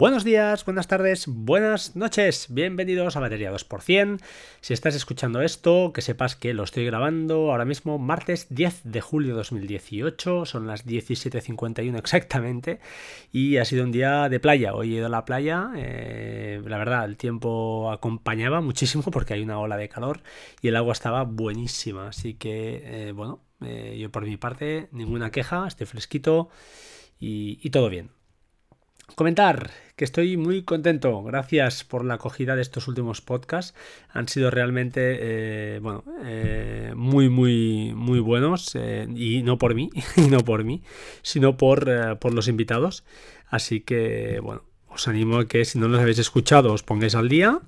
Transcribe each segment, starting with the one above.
Buenos días, buenas tardes, buenas noches, bienvenidos a Batería 2%. Si estás escuchando esto, que sepas que lo estoy grabando ahora mismo martes 10 de julio de 2018, son las 17.51 exactamente, y ha sido un día de playa. Hoy he ido a la playa, eh, la verdad, el tiempo acompañaba muchísimo porque hay una ola de calor y el agua estaba buenísima, así que, eh, bueno, eh, yo por mi parte, ninguna queja, estoy fresquito y todo bien. Comentar que estoy muy contento. Gracias por la acogida de estos últimos podcasts. Han sido realmente, eh, bueno, eh, muy, muy, muy buenos. Eh, y no por mí, y no por mí, sino por, por los invitados. Así que, bueno, os animo a que si no los habéis escuchado os pongáis al día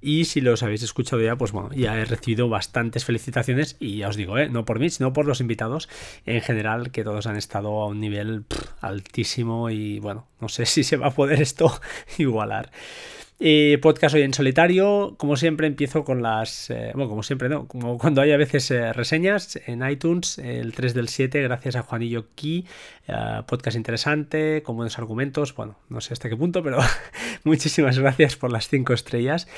y si los habéis escuchado ya, pues bueno, ya he recibido bastantes felicitaciones y ya os digo, ¿eh? no por mí, sino por los invitados en general, que todos han estado a un nivel altísimo y bueno, no sé si se va a poder esto igualar. Eh, podcast hoy en solitario, como siempre empiezo con las, eh, bueno, como siempre, no, como cuando hay a veces eh, reseñas en iTunes, el 3 del 7, gracias a Juanillo Key, podcast interesante, con buenos argumentos, bueno, no sé hasta qué punto, pero muchísimas gracias por las 5 estrellas.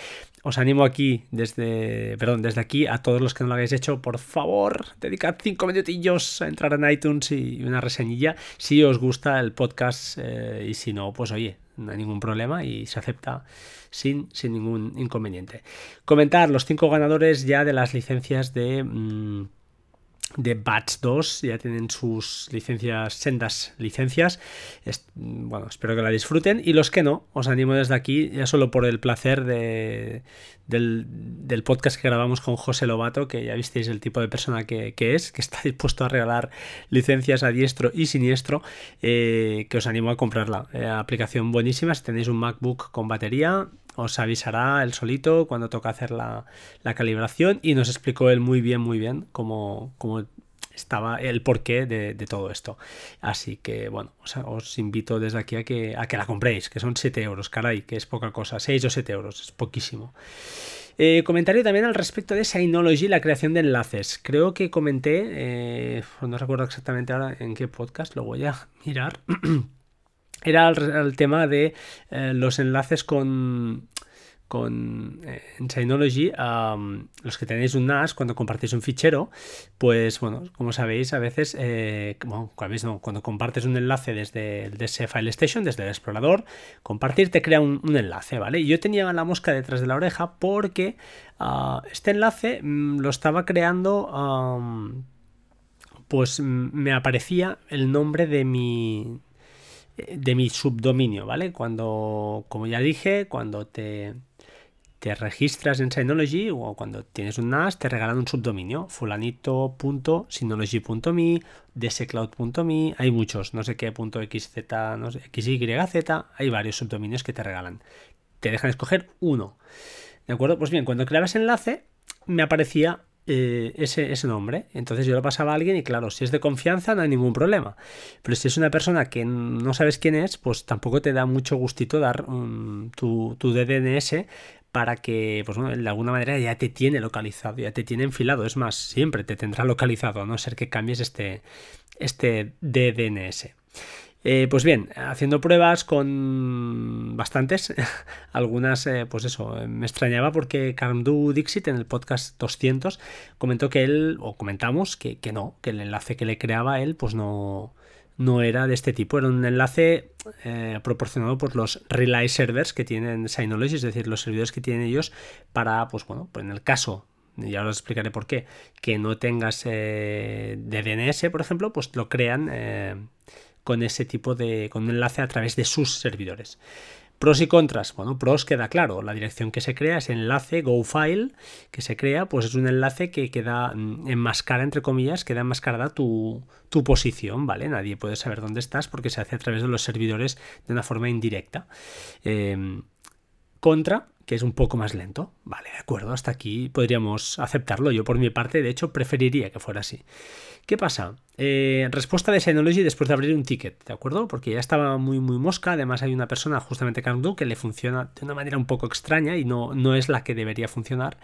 Os animo aquí, desde, perdón, desde aquí, a todos los que no lo habéis hecho, por favor, dedicad 5 minutillos a entrar en iTunes y una reseñilla, si os gusta el podcast y si no, pues oye, no hay ningún problema y se acepta sin, sin ningún inconveniente. Comentar los cinco ganadores ya de las licencias de... Mm, de Batch 2, ya tienen sus licencias, sendas licencias. bueno, espero que la disfruten. Y los que no, os animo desde aquí, ya solo por el placer de, del, podcast que grabamos con José Lobato, que ya visteis el tipo de persona que, es, que está dispuesto a regalar licencias a diestro y siniestro, eh, que os animo a comprarla. Eh, aplicación buenísima, si tenéis un MacBook con batería, os avisará él solito cuando toca hacer la, calibración y nos explicó él muy bien, muy bien cómo, estaba el porqué de, todo esto. Así que bueno, os, invito desde aquí a que, a que la compréis, que son 7 euros, caray, que es poca cosa, 6 o 7 euros, es poquísimo. Eh, comentario también al respecto de Synology, la creación de enlaces. Creo que comenté, eh, no recuerdo exactamente ahora en qué podcast, lo voy a mirar. era el, tema de eh, los enlaces con, con eh, en Synology, los que tenéis un NAS, cuando compartís un fichero, pues bueno, como sabéis, a veces, eh, cuando compartes un enlace desde el DS File Station, desde el explorador, compartir te crea un, enlace, ¿vale? Yo tenía la mosca detrás de la oreja porque ah, este enlace mm, lo estaba creando, pues me aparecía el nombre de mi de mi subdominio, ¿vale? Cuando, como ya dije, cuando te, te registras en Synology o cuando tienes un NAS, te regalan un subdominio, fulanito.synology.me, dscloud.me, hay muchos, no sé qué, punto xz, no sé, xyz, hay varios subdominios que te regalan. Te dejan escoger uno. ¿De acuerdo? Pues bien, cuando creabas enlace, me aparecía eh, ese, ese, nombre. Entonces yo lo pasaba a alguien y claro, si es de confianza no hay ningún problema. Pero si es una persona que no sabes quién es, pues tampoco te da mucho gustito dar tu, tu, DDNS para que, pues bueno, de alguna manera ya te tiene localizado, ya te tiene enfilado. Es más, siempre te tendrá localizado, a no ser que cambies este, este DDNS. Eh, pues bien, haciendo pruebas con bastantes, algunas, eh, pues eso, me extrañaba porque Carmdu Dixit en el podcast 200 comentó que él, o comentamos que, no, que el enlace que le creaba él, pues no, no era de este tipo, era un enlace eh, proporcionado por los relay servers que tienen Synology, es decir, los servidores que tienen ellos para, pues bueno, pues en el caso y ahora os explicaré por qué, que no tengas de DNS, por ejemplo, pues lo crean con ese tipo de con un enlace a través de sus servidores. Pros y contras. Bueno, pros queda claro. La dirección que se crea es enlace GoFile que se crea, pues es un enlace que queda mm, enmascara, entre comillas, queda enmascarada tu, tu posición, ¿vale? Nadie puede saber dónde estás porque se hace a través de los servidores de una forma indirecta. Em, contra, que es un poco más lento. Vale, de acuerdo, hasta aquí podríamos aceptarlo. Yo por mi parte, de hecho, preferiría que fuera así. ¿Qué pasa? Eh, respuesta de Synology después de abrir un ticket, ¿de acuerdo? Porque ya estaba muy, muy mosca. Además, hay una persona, justamente Kangdu, que le funciona de una manera un poco extraña y no, no es la que debería funcionar.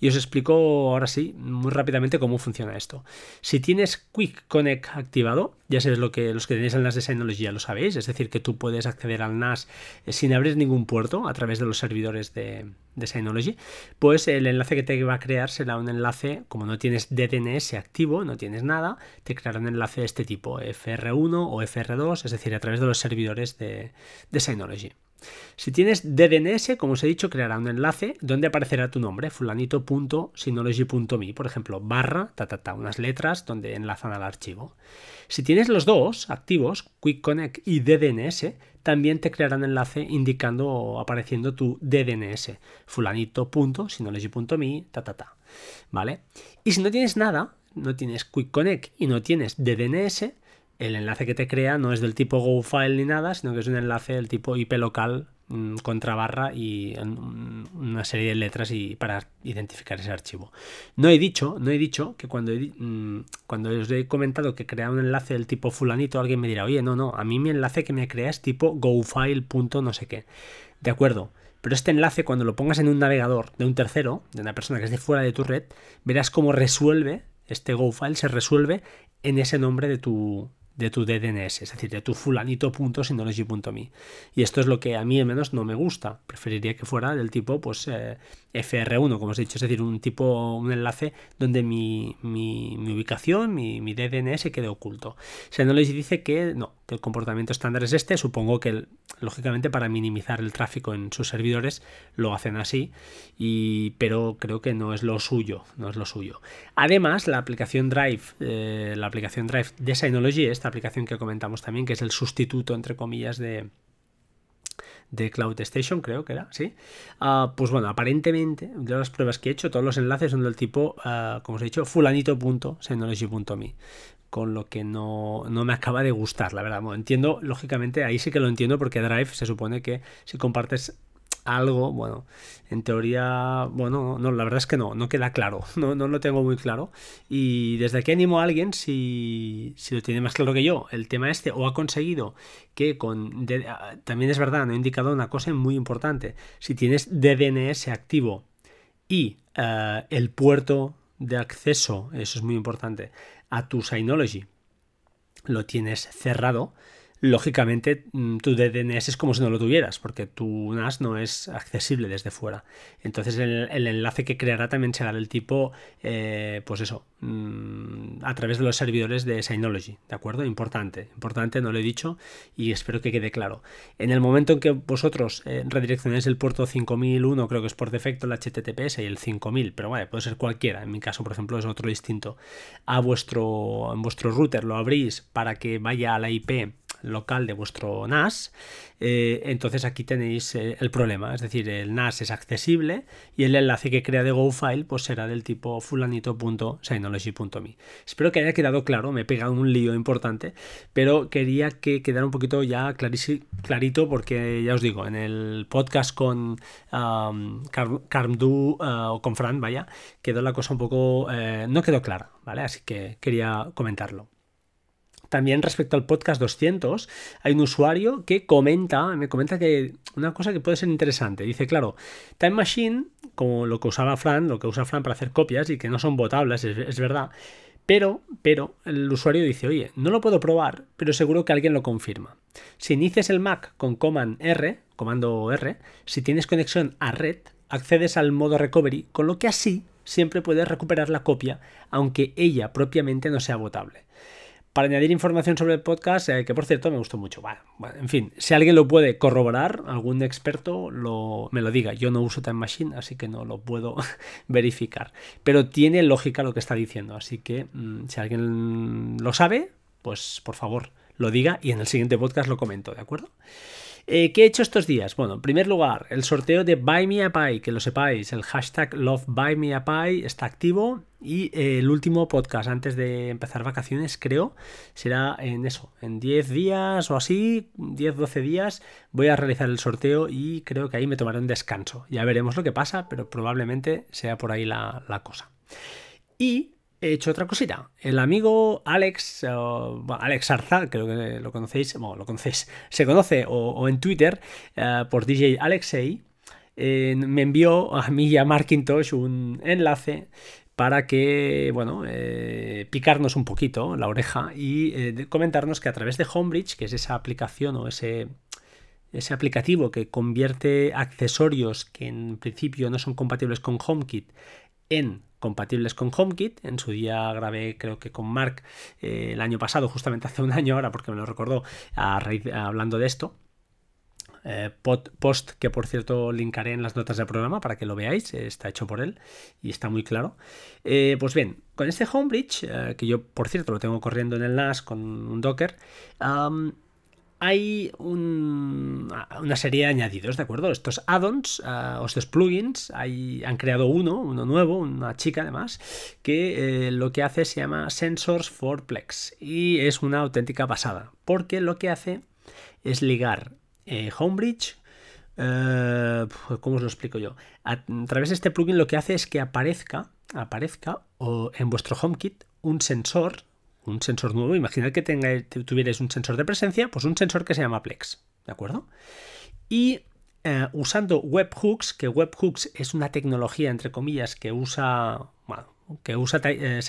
Y os explico ahora sí, muy rápidamente, cómo funciona esto. Si tienes Quick Connect activado, ya sabéis lo que los que tenéis el NAS de Synology ya lo sabéis, es decir, que tú puedes acceder al NAS eh, sin abrir ningún puerto a través de los servidores de, de Synology, pues el enlace que te va a crear será un enlace, como no tienes DNS activo, no tienes nada, te creará un enlace de este tipo, FR1 o FR2, es decir, a través de los servidores de, de Synology. Si tienes DNS, como os he dicho, creará un enlace donde aparecerá tu nombre, fulanito.synology.me, por ejemplo, barra, ta, ta, ta, unas letras donde enlazan al archivo. Si tienes los dos activos, Quick Connect y DNS, también te creará un enlace indicando o apareciendo tu DNS, fulanito.synology.me, ta, ta, ta. ¿Vale? Y si no tienes nada, no tienes Quick Connect y no tienes DNS, el enlace que te crea no es del tipo GoFile ni nada, sino que es un enlace del tipo IP local mm, contra barra y una serie de letras y para identificar ese archivo. No he dicho, no he dicho que cuando, mm, cuando os he comentado que crea un enlace del tipo fulanito, alguien me dirá, oye, no, no, a mí mi enlace que me crea es tipo gofile. no sé qué. De acuerdo, pero este enlace, cuando lo pongas en un navegador de un tercero, de una persona que es de fuera de tu red, verás cómo resuelve, este GoFile se resuelve en ese nombre de tu, de tu DNS, es decir, de tu fulanito.synology.me. Y esto es lo que a mí al menos no me gusta. Preferiría que fuera del tipo pues eh, FR1, como os he dicho, es decir, un tipo, un enlace donde mi, mi, ubicación, mi, mi, DNS quede oculto. Synology dice que no, que el comportamiento estándar es este. Supongo que lógicamente para minimizar el tráfico en sus servidores lo hacen así, y, pero creo que no es lo suyo, no es lo suyo. Además, la aplicación Drive, eh, la aplicación Drive de Synology, esta aplicación que comentamos también, que es el sustituto, entre comillas, de, de Cloud Station, creo que era, ¿sí? Ah, pues bueno, aparentemente, de las pruebas que he hecho, todos los enlaces son del tipo, uh, como os he dicho, fulanito.synology.me con lo que no, no, me acaba de gustar, la verdad. entiendo, lógicamente, ahí sí que lo entiendo porque Drive se supone que si compartes algo, bueno, en teoría, bueno, no, la verdad es que no, no queda claro, no, no lo tengo muy claro. Y desde aquí animo a alguien, si, si lo tiene más claro que yo, el tema este, o ha conseguido que con, ah, también es verdad, no he indicado una cosa muy importante, si tienes DNS activo y eh, el puerto de acceso, eso es muy importante, a tu Synology lo tienes cerrado, lógicamente mm, tu DNS es como si no lo tuvieras, porque tu NAS no es accesible desde fuera. Entonces el, enlace que creará también será del tipo, eh, pues eso, mm, a través de los servidores de Synology, ¿de acuerdo? Importante, importante, no lo he dicho y espero que quede claro. En el momento en que vosotros eh, redireccionéis el puerto 5001, creo que es por defecto el HTTPS y el 5000, pero vale, puede ser cualquiera, en mi caso, por ejemplo, es otro distinto, a vuestro, vuestro router lo abrís para que vaya a la IP local de vuestro NAS, eh, entonces aquí tenéis eh, el problema, es decir, el NAS es accesible y el enlace que crea de GoFile pues será del tipo fulanito.synology.me. Espero que haya quedado claro, me he pegado un lío importante, pero quería que quedara un poquito ya clarito porque ya os digo, en el podcast con Carmdu uh, o con Fran, vaya, quedó la cosa un poco, eh, no quedó clara, ¿vale? Así que quería comentarlo. También respecto al podcast 200, hay un usuario que comenta, me comenta que una cosa que puede ser interesante. Dice, claro, Time Machine, como lo que usaba Fran, lo que usa Fran para hacer copias y que no son votables, es, verdad. Pero, pero el usuario dice, oye, no lo puedo probar, pero seguro que alguien lo confirma. Si inicias el Mac con Command R, comando R, si tienes conexión a red, accedes al modo recovery, con lo que así siempre puedes recuperar la copia, aunque ella propiamente no sea votable para añadir información sobre el podcast, eh, que por cierto me gustó mucho. En fin, si alguien lo puede corroborar, algún experto lo, me lo diga. Yo no uso Time Machine, así que no lo puedo verificar. Pero tiene lógica lo que está diciendo, así que mm, si alguien lo sabe, pues por favor lo diga y en el siguiente podcast lo comento, ¿de acuerdo? Eh, ¿Qué he hecho estos días? Bueno, en primer lugar, el sorteo de Buy Me a Pie, que lo sepáis, el hashtag Love está activo y eh, el último podcast antes de empezar vacaciones, creo, será en eso, en 10 días o así, 10-12 días, voy a realizar el sorteo y creo que ahí me tomaré un descanso. Ya veremos lo que pasa, pero probablemente sea por ahí la, cosa. Y he hecho otra cosita. El amigo Alex, Alex Arza, creo que lo conocéis, bueno, lo conocéis, se conoce, o, en Twitter, eh, por DJ Alexei, eh, me envió a mí y a Markintosh un enlace para que, bueno, eh, picarnos un poquito la oreja y comentarnos que a través de Homebridge, que es esa aplicación o ese, ese aplicativo que convierte accesorios que en principio no son compatibles con HomeKit en compatibles con HomeKit. En su día grabé, creo que con Mark eh, el año pasado, justamente hace un año ahora, porque me lo recordó, hablando de esto. Eh, post que por cierto linkaré en las notas del programa para que lo veáis, está hecho por él y está muy claro. Eh, pues bien, con este Homebridge, eh, que yo por cierto lo tengo corriendo en el NAS con un Docker, hay una serie de añadidos, ¿de acuerdo? Estos add-ons o estos plugins, hay, han creado uno, uno nuevo, una chica además, que lo que hace se llama Sensors for Plex y es una auténtica pasada, porque lo que hace es ligar eh, Homebridge, eh, ¿cómo os lo explico yo? A, través de este plugin lo que hace es que aparezca, aparezca o en vuestro HomeKit un sensor, un sensor nuevo. Imaginad que tuvierais un sensor de presencia, pues un sensor que se llama Plex, ¿de acuerdo? Y eh, usando webhooks, que webhooks es una tecnología, entre comillas, que usa, que usa eh,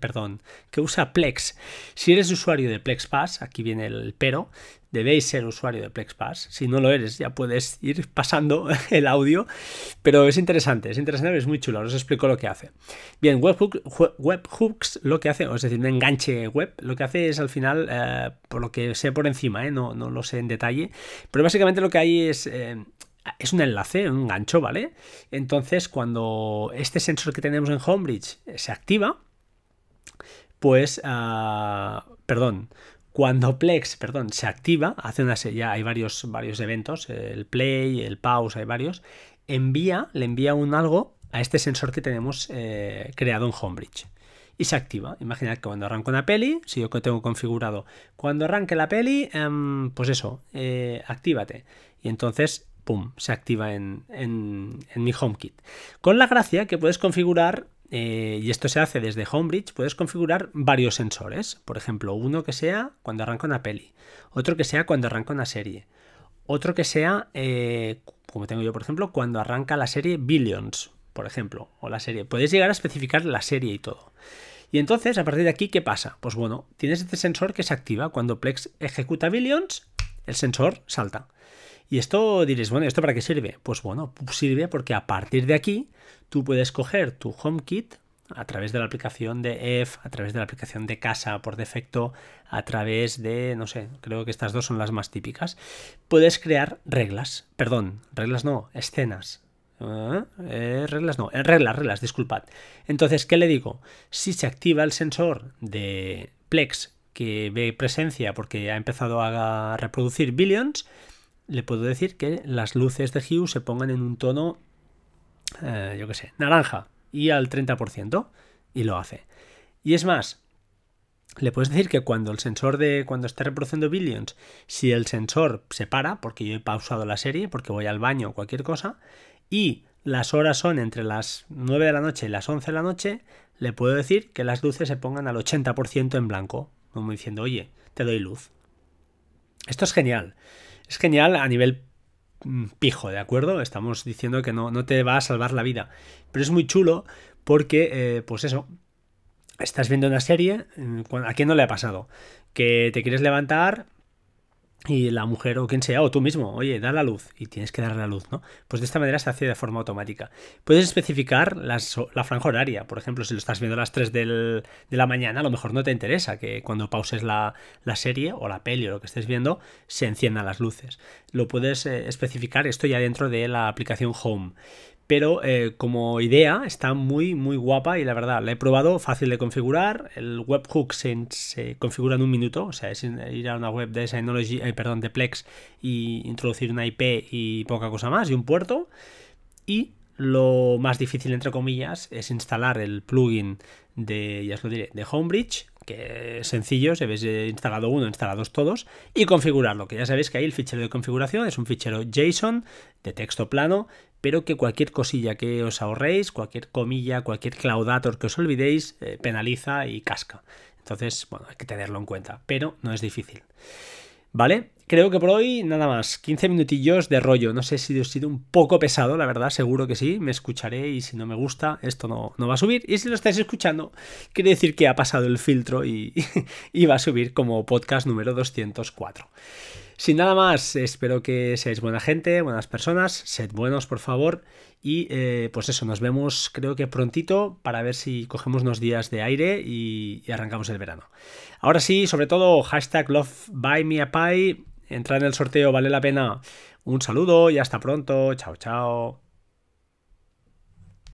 perdón, que usa Plex. Si eres usuario de Plex Pass, aquí viene el pero, debéis ser usuario de Plex Pass. Si no lo eres, ya puedes ir pasando el audio, pero es interesante, es interesante, es muy chulo. Os explico lo que hace. Bien, webhooks lo que hace, es decir, un enganche web, lo que hace es al final, eh, por lo que sé por encima, eh, no, no, lo sé en detalle, pero básicamente lo que hay es es un enlace, un gancho, ¿vale? Entonces, cuando este sensor que tenemos en Homebridge se activa, pues, ah, perdón, cuando Plex, perdón, se activa, hace una ya hay varios, varios eventos, el play, el pause, hay varios, envía, le envía un algo a este sensor que tenemos eh, creado en Homebridge. Y se activa. Imaginad que cuando arranco una peli, si yo tengo configurado, cuando arranque la peli, em, pues eso, eh, actívate. Y entonces ¡pum!, se activa en, mi HomeKit. Con la gracia que puedes configurar, eh, y esto se hace desde Homebridge, puedes configurar varios sensores. Por ejemplo, uno que sea cuando arranca una peli, otro que sea cuando arranca una serie, otro que sea, eh, como tengo yo, por ejemplo, cuando arranca la serie Billions, por ejemplo, o la serie. Puedes llegar a especificar la serie y todo. Y entonces, a partir de aquí, ¿qué pasa? Pues bueno, tienes este sensor que se activa cuando Plex ejecuta Billions, el sensor salta. Y esto diréis, bueno, ¿esto para qué sirve? Pues bueno, sirve porque a partir de aquí tú puedes coger tu HomeKit a través de la aplicación de F, a través de la aplicación de casa por defecto, a través de, no sé, creo que estas dos son las más típicas. Puedes crear reglas, perdón, reglas no, escenas. ¿Eh? Eh, reglas no, eh, reglas, reglas, disculpad. Entonces, ¿qué le digo? Si se activa el sensor de Plex que ve presencia porque ha empezado a reproducir billions, le puedo decir que las luces de Hue se pongan en un tono, eh, yo qué sé, naranja y al 30%, y lo hace. Y es más, le puedes decir que cuando el sensor de cuando esté reproduciendo billions, si el sensor se para, porque yo he pausado la serie, porque voy al baño o cualquier cosa, y las horas son entre las 9 de la noche y las 11 de la noche, le puedo decir que las luces se pongan al 80% en blanco, como diciendo, oye, te doy luz. Esto es genial. Es genial a nivel mm, pijo, ¿de acuerdo? Estamos diciendo que no, no te va a salvar la vida. Pero es muy chulo porque, eh, pues eso, estás viendo una serie, mm, ¿a quién no le ha pasado? Que te quieres levantar y la mujer o quien sea, o tú mismo, oye, da la luz y tienes que dar la luz, ¿no? Pues de esta manera se hace de forma automática. Puedes especificar la franja horaria, por ejemplo, si lo estás viendo a las 3 de la mañana, a lo mejor no te interesa que cuando pauses la, serie o la peli o lo que estés viendo, se enciendan las luces. Lo puedes eh, especificar esto ya dentro de la aplicación Home. Pero eh, como idea está muy muy guapa y la verdad la he probado fácil de configurar. El webhook se, se configura en un minuto o sea es ir a una web de Synology eh, perdón de Plex y introducir una IP y poca cosa más y un puerto. Y lo más difícil entre comillas es instalar el plugin de ya os lo diré de Homebridge que es sencillo, si habéis instalado uno, instalados todos, y configurarlo, que ya sabéis que ahí el fichero de configuración es un fichero JSON de texto plano, pero que cualquier cosilla que os ahorréis, cualquier comilla, cualquier claudator que os olvidéis, eh, penaliza y casca. Entonces, bueno, hay que tenerlo en cuenta, pero no es difícil. ¿Vale? Creo que por hoy nada más. 15 minutillos de rollo. No sé si he sido un poco pesado, la verdad, seguro que sí. Me escucharé y si no me gusta, esto no, no va a subir. Y si lo estáis escuchando, quiere decir que ha pasado el filtro y, y va a subir como podcast número 204. Sin nada más, espero que seáis buena gente, buenas personas, sed buenos por favor y eh, pues eso, nos vemos creo que prontito para ver si cogemos unos días de aire y, arrancamos el verano. Ahora sí, sobre todo, hashtag LoveBuyMeAPie, entrar en el sorteo vale la pena. Un saludo y hasta pronto, chao chao.